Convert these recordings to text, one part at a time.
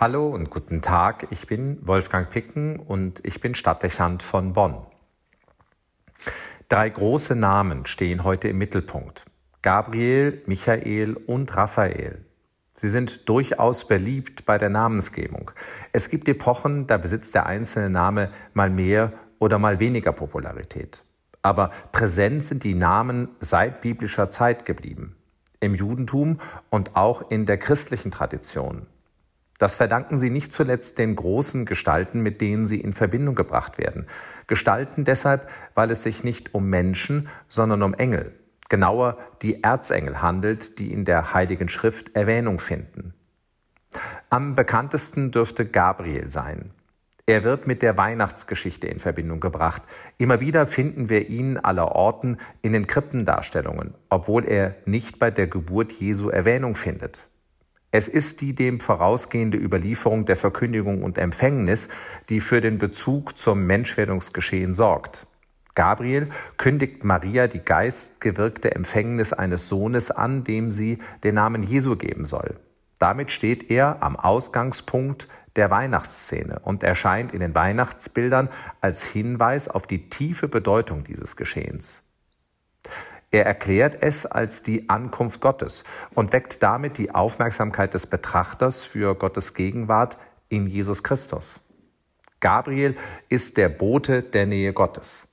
Hallo und guten Tag, ich bin Wolfgang Picken und ich bin Stadtdechant von Bonn. Drei große Namen stehen heute im Mittelpunkt. Gabriel, Michael und Raphael. Sie sind durchaus beliebt bei der Namensgebung. Es gibt Epochen, da besitzt der einzelne Name mal mehr oder mal weniger Popularität. Aber präsent sind die Namen seit biblischer Zeit geblieben. Im Judentum und auch in der christlichen Tradition. Das verdanken sie nicht zuletzt den großen Gestalten, mit denen sie in Verbindung gebracht werden. Gestalten deshalb, weil es sich nicht um Menschen, sondern um Engel, genauer die Erzengel handelt, die in der Heiligen Schrift Erwähnung finden. Am bekanntesten dürfte Gabriel sein. Er wird mit der Weihnachtsgeschichte in Verbindung gebracht. Immer wieder finden wir ihn aller Orten in den Krippendarstellungen, obwohl er nicht bei der Geburt Jesu Erwähnung findet. Es ist die dem vorausgehende Überlieferung der Verkündigung und Empfängnis, die für den Bezug zum Menschwerdungsgeschehen sorgt. Gabriel kündigt Maria die geistgewirkte Empfängnis eines Sohnes an, dem sie den Namen Jesu geben soll. Damit steht er am Ausgangspunkt der Weihnachtsszene und erscheint in den Weihnachtsbildern als Hinweis auf die tiefe Bedeutung dieses Geschehens. Er erklärt es als die Ankunft Gottes und weckt damit die Aufmerksamkeit des Betrachters für Gottes Gegenwart in Jesus Christus. Gabriel ist der Bote der Nähe Gottes.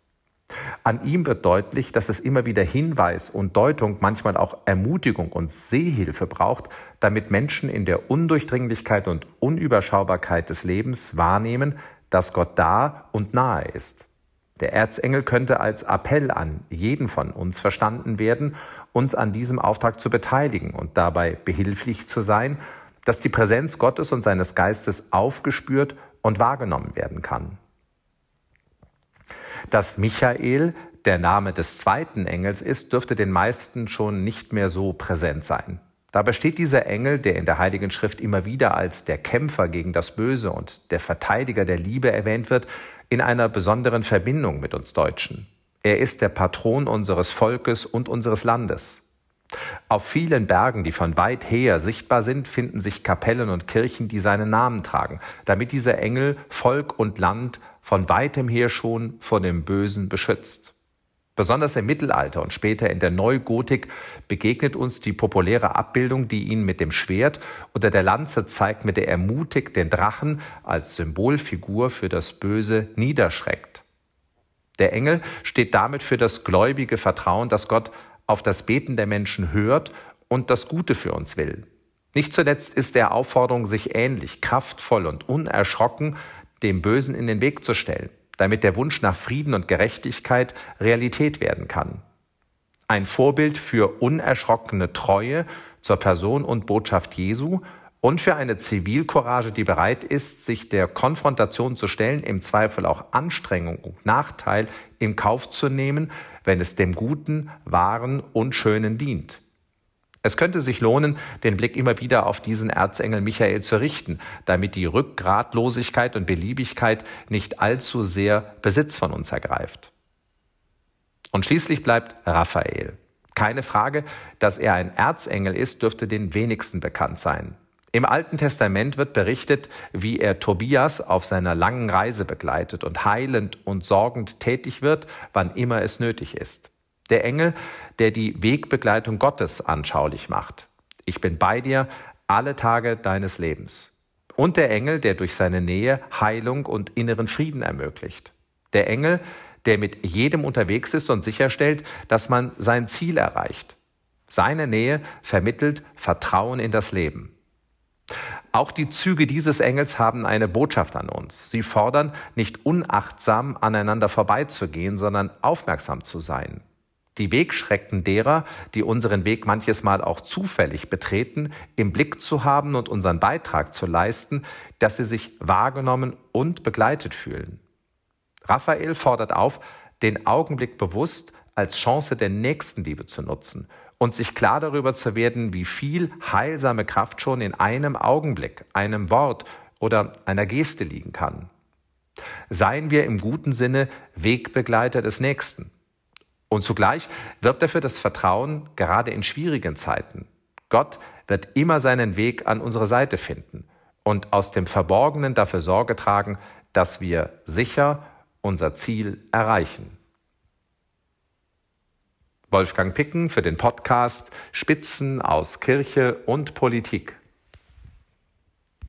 An ihm wird deutlich, dass es immer wieder Hinweis und Deutung, manchmal auch Ermutigung und Sehhilfe braucht, damit Menschen in der Undurchdringlichkeit und Unüberschaubarkeit des Lebens wahrnehmen, dass Gott da und nahe ist. Der Erzengel könnte als Appell an jeden von uns verstanden werden, uns an diesem Auftrag zu beteiligen und dabei behilflich zu sein, dass die Präsenz Gottes und seines Geistes aufgespürt und wahrgenommen werden kann. Dass Michael der Name des zweiten Engels ist, dürfte den meisten schon nicht mehr so präsent sein. Dabei steht dieser Engel, der in der Heiligen Schrift immer wieder als der Kämpfer gegen das Böse und der Verteidiger der Liebe erwähnt wird, in einer besonderen Verbindung mit uns Deutschen. Er ist der Patron unseres Volkes und unseres Landes. Auf vielen Bergen, die von weit her sichtbar sind, finden sich Kapellen und Kirchen, die seinen Namen tragen, damit dieser Engel Volk und Land von weitem her schon vor dem Bösen beschützt. Besonders im Mittelalter und später in der Neugotik begegnet uns die populäre Abbildung, die ihn mit dem Schwert oder der Lanze zeigt, mit der er mutig den Drachen als Symbolfigur für das Böse niederschreckt. Der Engel steht damit für das gläubige Vertrauen, dass Gott auf das Beten der Menschen hört und das Gute für uns will. Nicht zuletzt ist der Aufforderung, sich ähnlich kraftvoll und unerschrocken dem Bösen in den Weg zu stellen damit der Wunsch nach Frieden und Gerechtigkeit Realität werden kann. Ein Vorbild für unerschrockene Treue zur Person und Botschaft Jesu und für eine Zivilcourage, die bereit ist, sich der Konfrontation zu stellen, im Zweifel auch Anstrengung und Nachteil im Kauf zu nehmen, wenn es dem Guten, Wahren und Schönen dient. Es könnte sich lohnen, den Blick immer wieder auf diesen Erzengel Michael zu richten, damit die Rückgratlosigkeit und Beliebigkeit nicht allzu sehr Besitz von uns ergreift. Und schließlich bleibt Raphael. Keine Frage, dass er ein Erzengel ist, dürfte den wenigsten bekannt sein. Im Alten Testament wird berichtet, wie er Tobias auf seiner langen Reise begleitet und heilend und sorgend tätig wird, wann immer es nötig ist. Der Engel, der die Wegbegleitung Gottes anschaulich macht. Ich bin bei dir alle Tage deines Lebens. Und der Engel, der durch seine Nähe Heilung und inneren Frieden ermöglicht. Der Engel, der mit jedem unterwegs ist und sicherstellt, dass man sein Ziel erreicht. Seine Nähe vermittelt Vertrauen in das Leben. Auch die Züge dieses Engels haben eine Botschaft an uns. Sie fordern, nicht unachtsam aneinander vorbeizugehen, sondern aufmerksam zu sein die Wegschrecken derer, die unseren Weg manches Mal auch zufällig betreten, im Blick zu haben und unseren Beitrag zu leisten, dass sie sich wahrgenommen und begleitet fühlen. Raphael fordert auf, den Augenblick bewusst als Chance der Nächstenliebe zu nutzen und sich klar darüber zu werden, wie viel heilsame Kraft schon in einem Augenblick, einem Wort oder einer Geste liegen kann. Seien wir im guten Sinne Wegbegleiter des Nächsten. Und zugleich wirbt er für das Vertrauen gerade in schwierigen Zeiten. Gott wird immer seinen Weg an unsere Seite finden. und aus dem Verborgenen dafür Sorge tragen, dass wir sicher unser Ziel erreichen. Wolfgang Picken für den Podcast Spitzen aus Kirche und Politik.